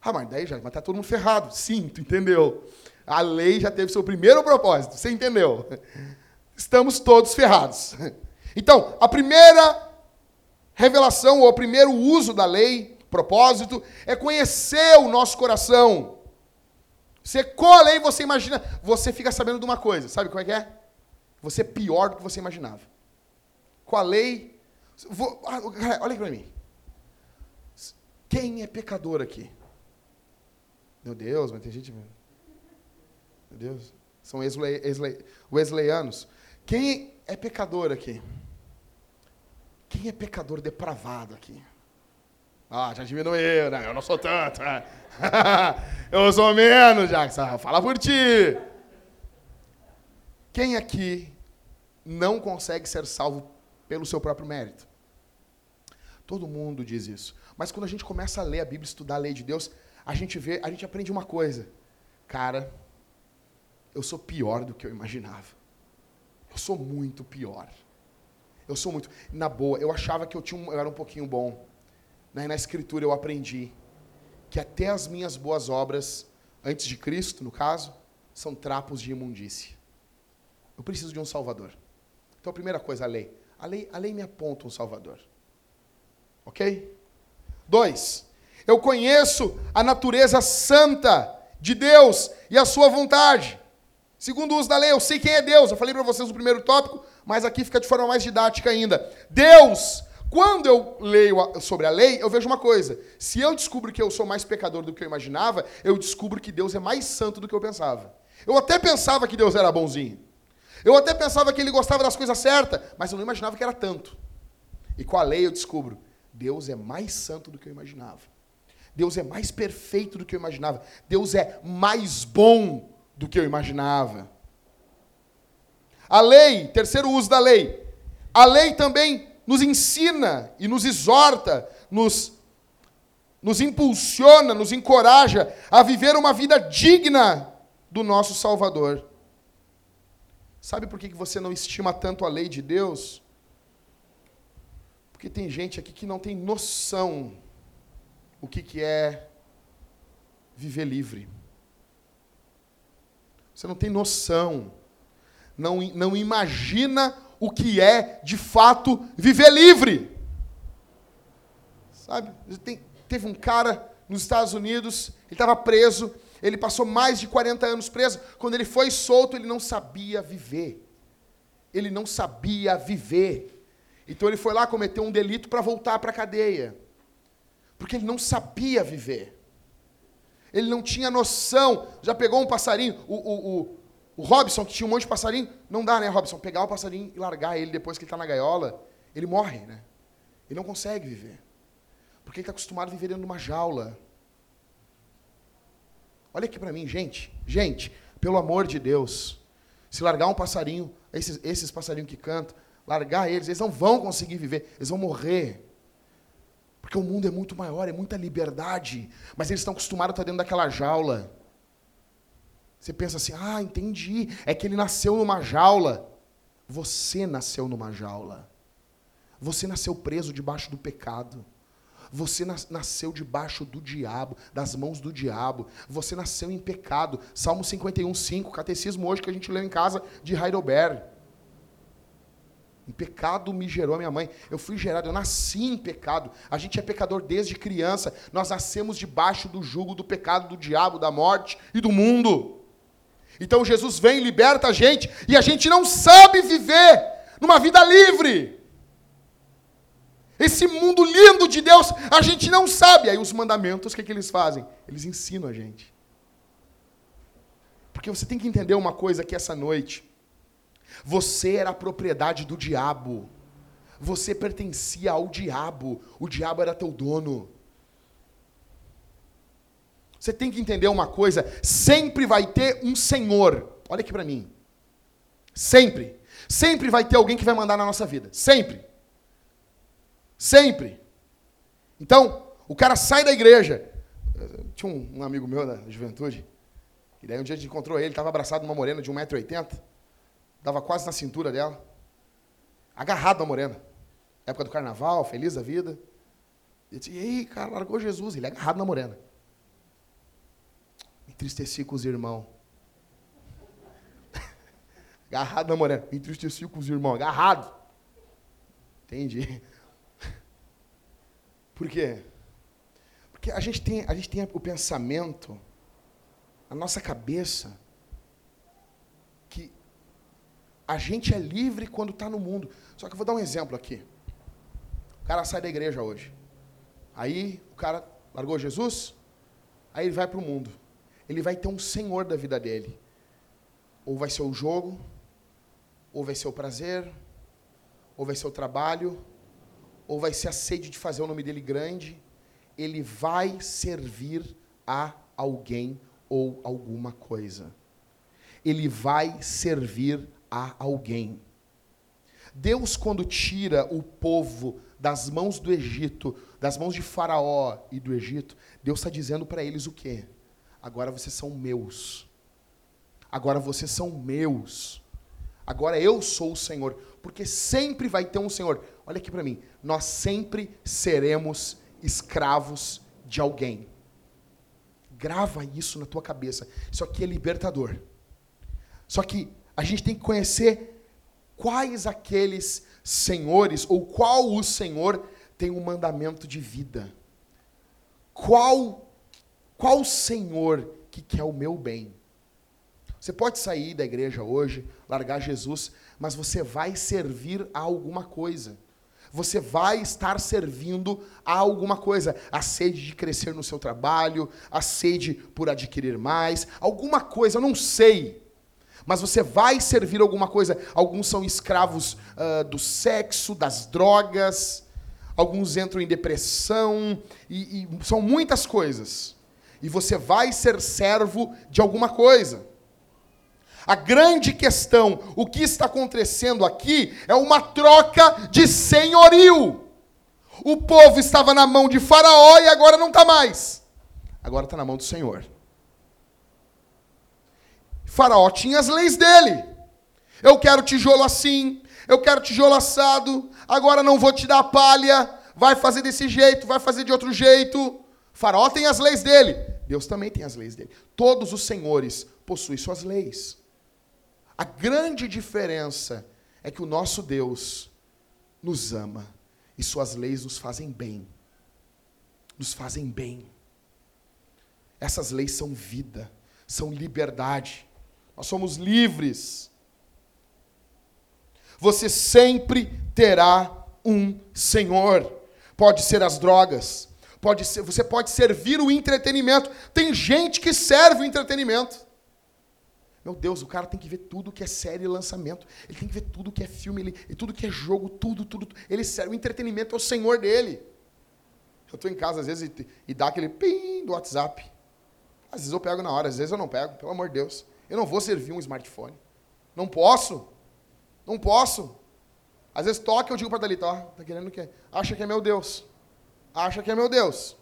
Ah, mas daí já vai estar todo mundo ferrado. Sim, tu entendeu? A lei já teve seu primeiro propósito. Você entendeu? Estamos todos ferrados. Então, a primeira revelação, ou o primeiro uso da lei, propósito, é conhecer o nosso coração. Você a lei, você imagina, você fica sabendo de uma coisa, sabe qual é que é? Você é pior do que você imaginava. Com a lei, vou, ah, olha aqui para mim. Quem é pecador aqui? Meu Deus, mas tem gente. Meu Deus. São wesleyanos. Quem é pecador aqui? Quem é pecador depravado aqui? Ah, já diminuiu, né? Eu não sou tanto. Né? eu sou menos, Jackson. Fala por ti. Quem aqui não consegue ser salvo pelo seu próprio mérito? Todo mundo diz isso. Mas quando a gente começa a ler a Bíblia, estudar a lei de Deus, a gente vê, a gente aprende uma coisa. Cara, eu sou pior do que eu imaginava. Eu sou muito pior. Eu sou muito. Na boa, eu achava que eu, tinha um, eu era um pouquinho bom. Na, na Escritura eu aprendi que até as minhas boas obras, antes de Cristo, no caso, são trapos de imundície. Eu preciso de um Salvador. Então, a primeira coisa, a lei. A lei, a lei me aponta um Salvador. Ok? Dois, eu conheço a natureza santa de Deus e a sua vontade. Segundo o uso da lei, eu sei quem é Deus. Eu falei para vocês no primeiro tópico, mas aqui fica de forma mais didática ainda. Deus, quando eu leio sobre a lei, eu vejo uma coisa. Se eu descubro que eu sou mais pecador do que eu imaginava, eu descubro que Deus é mais santo do que eu pensava. Eu até pensava que Deus era bonzinho. Eu até pensava que ele gostava das coisas certas, mas eu não imaginava que era tanto. E com a lei eu descubro, Deus é mais santo do que eu imaginava. Deus é mais perfeito do que eu imaginava. Deus é mais bom do que eu imaginava. A lei, terceiro uso da lei. A lei também nos ensina e nos exorta, nos, nos impulsiona, nos encoraja a viver uma vida digna do nosso Salvador. Sabe por que você não estima tanto a lei de Deus? Porque tem gente aqui que não tem noção o que, que é viver livre. Você não tem noção. Não, não imagina o que é, de fato, viver livre. Sabe? Tem, teve um cara nos Estados Unidos, ele estava preso, ele passou mais de 40 anos preso. Quando ele foi solto, ele não sabia viver. Ele não sabia viver. Então ele foi lá cometer um delito para voltar para a cadeia. Porque ele não sabia viver. Ele não tinha noção. Já pegou um passarinho? O, o, o, o Robson, que tinha um monte de passarinho, não dá, né, Robson? Pegar o passarinho e largar ele depois que ele está na gaiola, ele morre, né? Ele não consegue viver. Porque ele está acostumado a viver dentro de uma jaula. Olha aqui para mim, gente. Gente, pelo amor de Deus. Se largar um passarinho, esses, esses passarinhos que cantam, largar eles, eles não vão conseguir viver, eles vão morrer. Porque o mundo é muito maior, é muita liberdade. Mas eles estão acostumados a estar dentro daquela jaula. Você pensa assim, ah, entendi. É que ele nasceu numa jaula. Você nasceu numa jaula. Você nasceu preso debaixo do pecado. Você nasceu debaixo do diabo, das mãos do diabo. Você nasceu em pecado. Salmo 51, 5, catecismo hoje que a gente leu em casa de Heidelberg. Em pecado me gerou a minha mãe. Eu fui gerado, eu nasci em pecado. A gente é pecador desde criança. Nós nascemos debaixo do jugo do pecado, do diabo, da morte e do mundo. Então Jesus vem, liberta a gente e a gente não sabe viver numa vida livre. Esse mundo lindo de Deus, a gente não sabe. Aí os mandamentos, o que, que eles fazem? Eles ensinam a gente. Porque você tem que entender uma coisa aqui essa noite. Você era propriedade do diabo. Você pertencia ao diabo. O diabo era teu dono. Você tem que entender uma coisa: sempre vai ter um senhor. Olha aqui para mim. Sempre. Sempre vai ter alguém que vai mandar na nossa vida. Sempre. Sempre. Então, o cara sai da igreja. Tinha um, um amigo meu da juventude. E daí um dia a gente encontrou ele, estava abraçado numa morena de 1,80m. dava quase na cintura dela, agarrado na morena. Época do carnaval, feliz da vida. E disse, e aí, cara, largou Jesus, ele é agarrado na morena. Entristeci com os irmãos. agarrado na morena. Entristeci com os irmãos, agarrado. Entendi. Por quê? Porque a gente tem, a gente tem o pensamento, a nossa cabeça, que a gente é livre quando está no mundo. Só que eu vou dar um exemplo aqui. O cara sai da igreja hoje. Aí o cara largou Jesus, aí ele vai para o mundo. Ele vai ter um senhor da vida dele. Ou vai ser o jogo, ou vai ser o prazer, ou vai ser o trabalho, ou vai ser a sede de fazer o nome dele grande. Ele vai servir a alguém ou alguma coisa. Ele vai servir a alguém. Deus, quando tira o povo das mãos do Egito, das mãos de Faraó e do Egito, Deus está dizendo para eles o quê? Agora vocês são meus. Agora vocês são meus. Agora eu sou o Senhor. Porque sempre vai ter um Senhor. Olha aqui para mim. Nós sempre seremos escravos de alguém. Grava isso na tua cabeça. Isso aqui é libertador. Só que a gente tem que conhecer quais aqueles senhores, ou qual o Senhor tem um mandamento de vida. Qual, qual Senhor que quer o meu bem? Você pode sair da igreja hoje, largar Jesus, mas você vai servir a alguma coisa. Você vai estar servindo a alguma coisa. A sede de crescer no seu trabalho, a sede por adquirir mais, alguma coisa, eu não sei. Mas você vai servir alguma coisa. Alguns são escravos uh, do sexo, das drogas, alguns entram em depressão, e, e são muitas coisas. E você vai ser servo de alguma coisa. A grande questão, o que está acontecendo aqui, é uma troca de senhorio. O povo estava na mão de Faraó e agora não está mais. Agora está na mão do Senhor. Faraó tinha as leis dele. Eu quero tijolo assim, eu quero tijolo assado, agora não vou te dar palha, vai fazer desse jeito, vai fazer de outro jeito. Faraó tem as leis dele, Deus também tem as leis dele. Todos os senhores possuem suas leis. A grande diferença é que o nosso Deus nos ama e suas leis nos fazem bem. Nos fazem bem. Essas leis são vida, são liberdade. Nós somos livres. Você sempre terá um Senhor. Pode ser as drogas, pode ser, você pode servir o entretenimento. Tem gente que serve o entretenimento. Meu Deus, o cara tem que ver tudo que é série e lançamento. Ele tem que ver tudo que é filme, ele, tudo que é jogo, tudo, tudo. Ele serve. O entretenimento é o senhor dele. Eu estou em casa, às vezes, e, e dá aquele pim do WhatsApp. Às vezes eu pego na hora, às vezes eu não pego, pelo amor de Deus. Eu não vou servir um smartphone. Não posso. Não posso. Às vezes toca, eu digo para Dalita, ó, tá querendo o quê? Acha que é meu Deus. Acha que é meu Deus.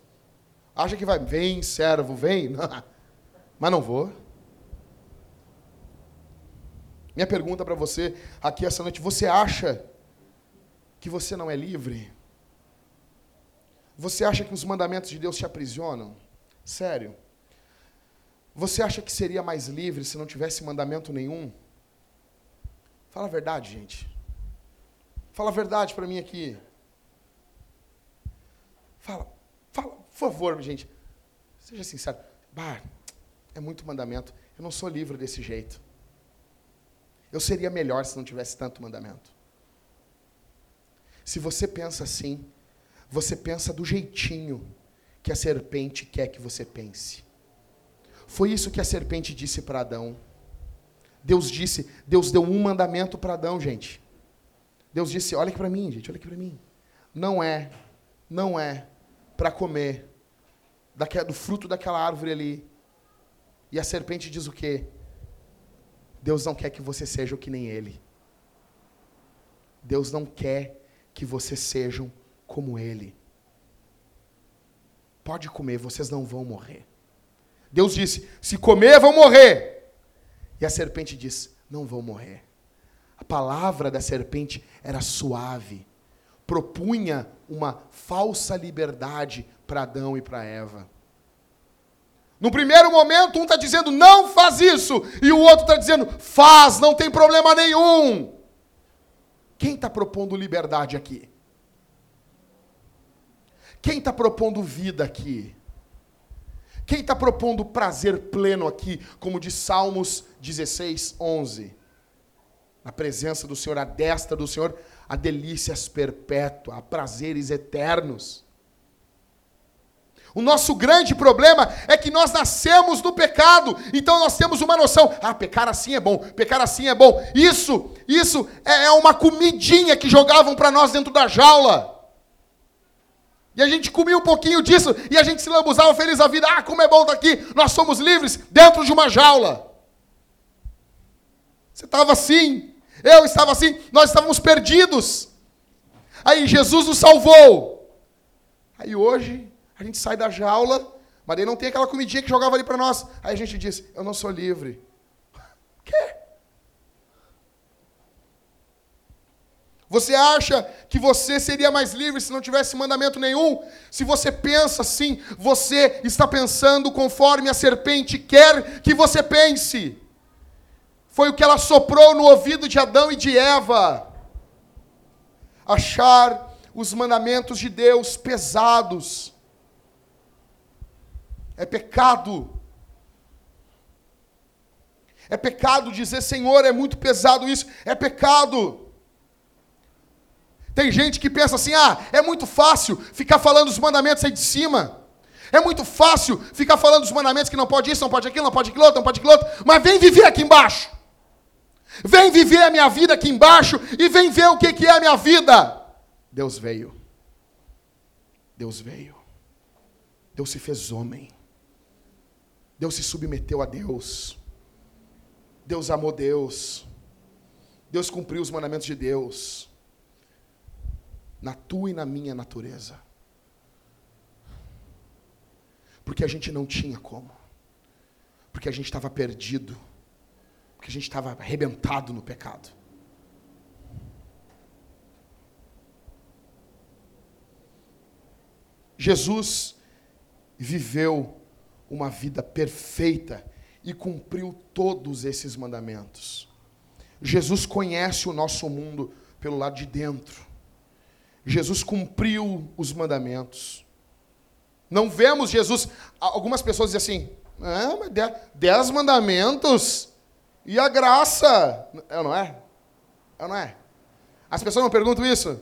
Acha que vai, vem, servo, vem. Mas não vou. Minha pergunta para você aqui essa noite: você acha que você não é livre? Você acha que os mandamentos de Deus te aprisionam? Sério? Você acha que seria mais livre se não tivesse mandamento nenhum? Fala a verdade, gente. Fala a verdade para mim aqui. Fala, fala, por favor, gente. Seja sincero. Bah, é muito mandamento. Eu não sou livre desse jeito. Eu seria melhor se não tivesse tanto mandamento. Se você pensa assim, você pensa do jeitinho que a serpente quer que você pense. Foi isso que a serpente disse para Adão. Deus disse, Deus deu um mandamento para Adão, gente. Deus disse: olha aqui para mim, gente, olha aqui para mim. Não é, não é para comer do fruto daquela árvore ali. E a serpente diz o quê? Deus não quer que você seja que nem Ele. Deus não quer que vocês sejam como Ele. Pode comer, vocês não vão morrer. Deus disse: se comer, vão morrer. E a serpente disse: não vão morrer. A palavra da serpente era suave, propunha uma falsa liberdade para Adão e para Eva. No primeiro momento, um está dizendo, não faz isso, e o outro está dizendo, faz, não tem problema nenhum. Quem está propondo liberdade aqui? Quem está propondo vida aqui? Quem está propondo prazer pleno aqui, como diz Salmos 16, 11? Na presença do Senhor, a destra do Senhor, há delícias perpétuas, há prazeres eternos. O nosso grande problema é que nós nascemos no pecado, então nós temos uma noção: ah, pecar assim é bom, pecar assim é bom. Isso, isso é, é uma comidinha que jogavam para nós dentro da jaula. E a gente comia um pouquinho disso e a gente se lambuzava feliz a vida. Ah, como é bom estar aqui, nós somos livres dentro de uma jaula. Você estava assim, eu estava assim, nós estávamos perdidos. Aí Jesus nos salvou. Aí hoje a gente sai da jaula, mas aí não tem aquela comidinha que jogava ali para nós. Aí a gente diz: Eu não sou livre. Quê? Você acha que você seria mais livre se não tivesse mandamento nenhum? Se você pensa assim, você está pensando conforme a serpente quer que você pense. Foi o que ela soprou no ouvido de Adão e de Eva. Achar os mandamentos de Deus pesados. É pecado. É pecado dizer, Senhor, é muito pesado isso. É pecado. Tem gente que pensa assim: ah, é muito fácil ficar falando os mandamentos aí de cima. É muito fácil ficar falando os mandamentos que não pode isso, não pode aquilo, não pode aquilo não pode aquilo outro. Mas vem viver aqui embaixo. Vem viver a minha vida aqui embaixo e vem ver o que, que é a minha vida. Deus veio. Deus veio. Deus se fez homem. Deus se submeteu a Deus. Deus amou Deus. Deus cumpriu os mandamentos de Deus na tua e na minha natureza. Porque a gente não tinha como. Porque a gente estava perdido. Porque a gente estava arrebentado no pecado. Jesus viveu uma vida perfeita e cumpriu todos esses mandamentos. Jesus conhece o nosso mundo pelo lado de dentro. Jesus cumpriu os mandamentos. Não vemos Jesus. Algumas pessoas dizem assim: ah, mas dez mandamentos e a graça. É, não é? É, não é? As pessoas não perguntam isso?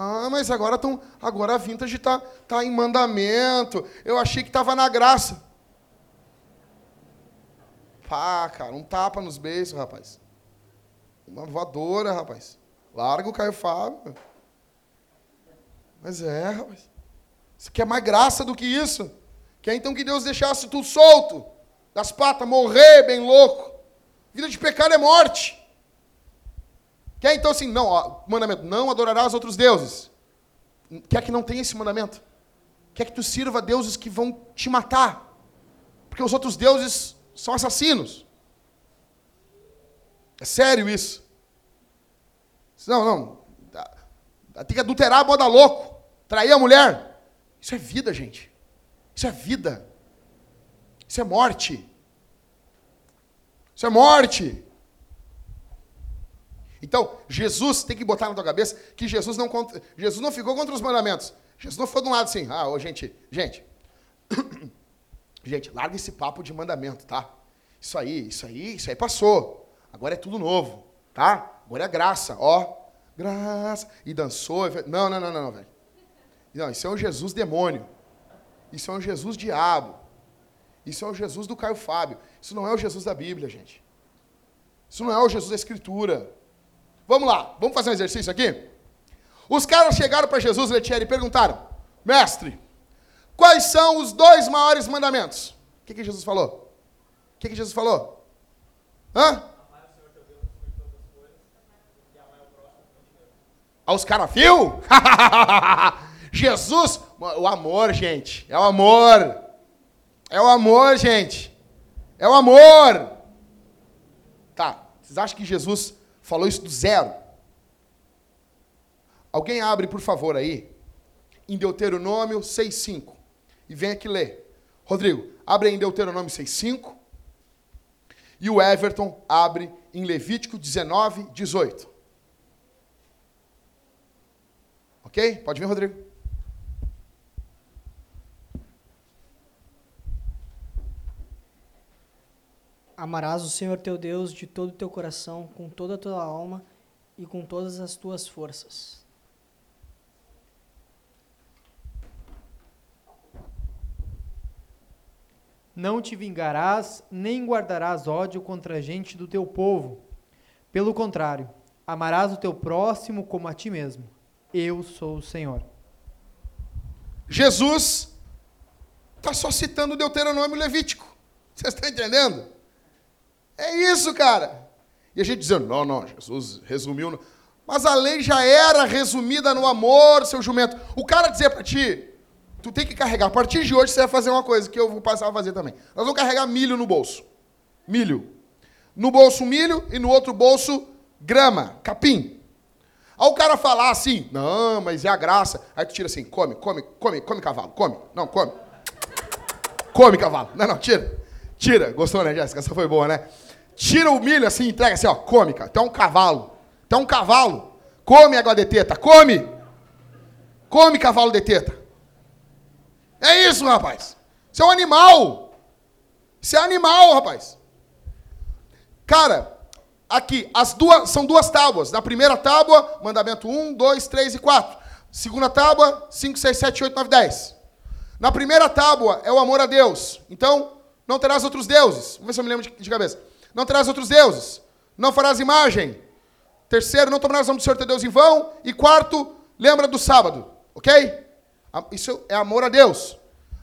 Ah, mas agora, tão, agora a vintage está tá em mandamento. Eu achei que estava na graça. Pá, cara, um tapa nos beijos, rapaz. Uma voadora, rapaz. Larga o Caio Fábio. Mas é, rapaz. Você quer mais graça do que isso? Quer então que Deus deixasse tudo solto, das patas, morrer bem louco? Vida de pecado é morte. Quer então assim, não, ó, mandamento, não adorarás outros deuses. Quer que não tenha esse mandamento? Quer que tu sirva a deuses que vão te matar? Porque os outros deuses são assassinos. É sério isso. Não, não. Tem que adulterar a moda louco. Trair a mulher. Isso é vida, gente. Isso é vida. Isso é morte. Isso é morte. Então, Jesus tem que botar na tua cabeça que Jesus não, Jesus não ficou contra os mandamentos. Jesus não foi de um lado assim, ah, ô, gente, gente, gente, larga esse papo de mandamento, tá? Isso aí, isso aí, isso aí passou. Agora é tudo novo, tá? Agora é graça, ó graça, e dançou. Não, não, não, não, velho. Não, isso é um Jesus demônio. Isso é um Jesus diabo. Isso é o Jesus do Caio Fábio. Isso não é o Jesus da Bíblia, gente. Isso não é o Jesus da Escritura. Vamos lá, vamos fazer um exercício aqui? Os caras chegaram para Jesus, Letieri, e perguntaram: Mestre, quais são os dois maiores mandamentos? O que, que Jesus falou? O que, que Jesus falou? Hã? Aí os caras, viu? Jesus, o amor, gente, é o amor. É o amor, gente. É o amor. Tá, vocês acham que Jesus falou isso do zero. Alguém abre, por favor, aí, em Deuteronômio 6,5. E vem aqui ler. Rodrigo, abre em Deuteronômio 6,5. E o Everton abre em Levítico 19, 18. Ok? Pode vir, Rodrigo. Amarás o Senhor teu Deus de todo o teu coração, com toda a tua alma e com todas as tuas forças. Não te vingarás, nem guardarás ódio contra a gente do teu povo. Pelo contrário, amarás o teu próximo como a ti mesmo. Eu sou o Senhor. Jesus está só citando Deuteronômio Levítico. Vocês estão entendendo? É isso, cara. E a gente dizendo, não, não, Jesus resumiu. No... Mas a lei já era resumida no amor, seu jumento. O cara dizer para ti, tu tem que carregar. A partir de hoje você vai fazer uma coisa que eu vou passar a fazer também. Nós vamos carregar milho no bolso. Milho. No bolso milho e no outro bolso grama, capim. Aí o cara falar assim, não, mas é a graça. Aí tu tira assim, come, come, come, come cavalo, come. Não, come. Come cavalo. Não, não, tira. Tira. Gostou, né, Jéssica? Essa foi boa, né? Tira o milho assim, entrega assim, ó, come, cara. Tu é um cavalo. Tu é um cavalo. Come água de teta, come. Come cavalo de teta. É isso, rapaz. Isso é um animal. Isso é animal, rapaz. Cara, aqui, as duas são duas tábuas. Na primeira tábua, mandamento 1, 2, 3 e 4. Segunda tábua, 5, 6, 7, 8, 9, 10. Na primeira tábua é o amor a Deus. Então, não terás outros deuses. Vamos ver se eu me lembro de, de cabeça. Não terás outros deuses. Não farás imagem. Terceiro, não tomarás o nome do Senhor teu Deus em vão. E quarto, lembra do sábado. Ok? Isso é amor a Deus.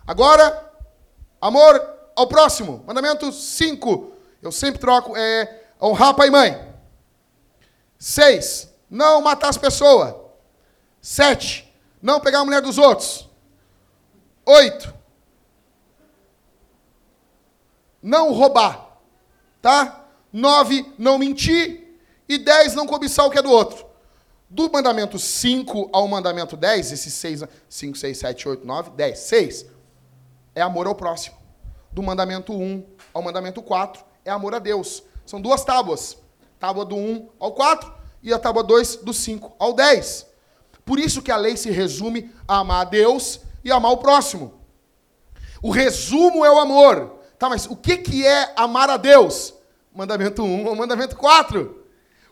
Agora, amor ao próximo. Mandamento 5. Eu sempre troco. É honrar pai e mãe. 6. Não matar as pessoas. 7. Não pegar a mulher dos outros. 8. Não roubar. Tá? 9. Não mentir. E 10. Não cobiçar o que é do outro. Do mandamento 5 ao mandamento 10, esses 6, 5, 6, 7, 8, 9, 10, 6, é amor ao próximo. Do mandamento 1 ao mandamento 4, é amor a Deus. São duas tábuas. Tábua do 1 ao 4 e a tábua 2 do 5 ao 10. Por isso que a lei se resume a amar a Deus e amar o próximo. O resumo é o amor. Tá, mas o que, que é amar a Deus? Mandamento 1 ou mandamento 4.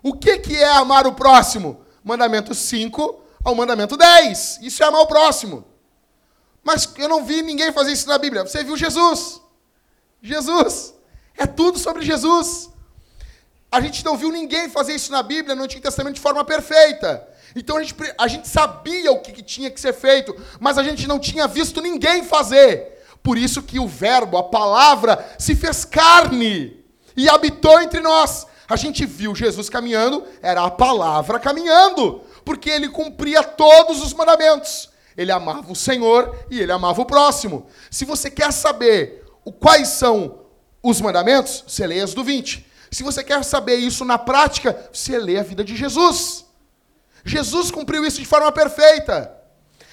O que, que é amar o próximo? Mandamento 5 ao mandamento 10. Isso é amar o próximo. Mas eu não vi ninguém fazer isso na Bíblia. Você viu Jesus. Jesus. É tudo sobre Jesus. A gente não viu ninguém fazer isso na Bíblia, no Antigo Testamento, de forma perfeita. Então a gente, a gente sabia o que, que tinha que ser feito, mas a gente não tinha visto ninguém fazer. Por isso que o Verbo, a palavra, se fez carne e habitou entre nós. A gente viu Jesus caminhando, era a palavra caminhando, porque ele cumpria todos os mandamentos. Ele amava o Senhor e ele amava o próximo. Se você quer saber quais são os mandamentos, você lê as do 20. Se você quer saber isso na prática, você lê a vida de Jesus. Jesus cumpriu isso de forma perfeita.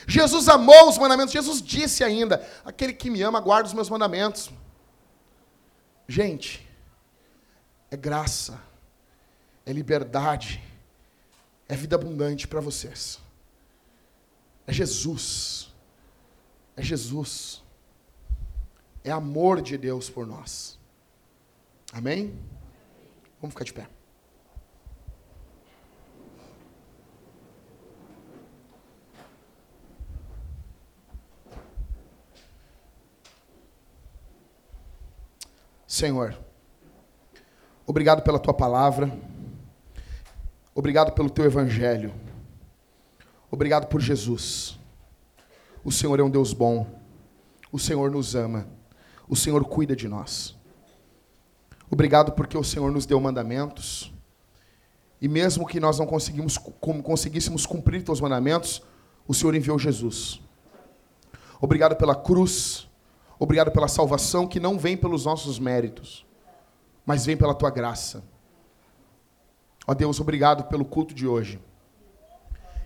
Jesus amou os mandamentos. Jesus disse ainda: aquele que me ama, guarda os meus mandamentos. Gente, é graça, é liberdade, é vida abundante para vocês. É Jesus. É Jesus. É amor de Deus por nós. Amém? Vamos ficar de pé. Senhor, obrigado pela tua palavra, obrigado pelo teu evangelho, obrigado por Jesus. O Senhor é um Deus bom, o Senhor nos ama, o Senhor cuida de nós. Obrigado porque o Senhor nos deu mandamentos, e mesmo que nós não conseguimos, conseguíssemos cumprir teus mandamentos, o Senhor enviou Jesus. Obrigado pela cruz, Obrigado pela salvação que não vem pelos nossos méritos, mas vem pela tua graça. Ó Deus, obrigado pelo culto de hoje.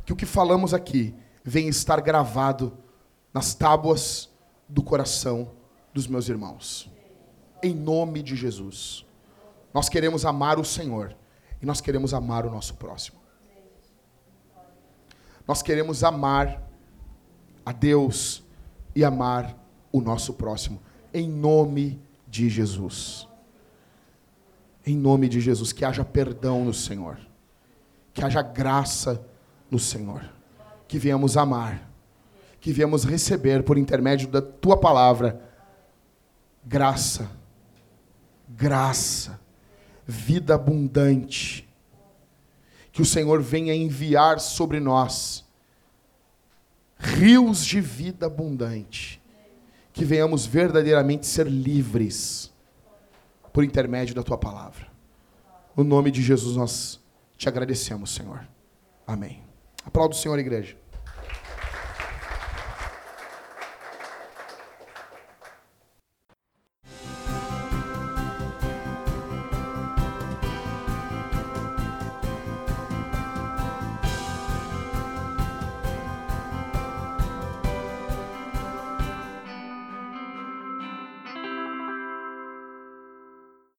Que o que falamos aqui venha estar gravado nas tábuas do coração dos meus irmãos. Em nome de Jesus. Nós queremos amar o Senhor e nós queremos amar o nosso próximo. Nós queremos amar a Deus e amar o nosso próximo. Em nome de Jesus. Em nome de Jesus, que haja perdão no Senhor. Que haja graça no Senhor. Que venhamos amar. Que venhamos receber por intermédio da tua palavra graça. Graça. Vida abundante. Que o Senhor venha enviar sobre nós rios de vida abundante. Que venhamos verdadeiramente ser livres por intermédio da tua palavra. No nome de Jesus nós te agradecemos, Senhor. Amém. Aplauda o Senhor, igreja.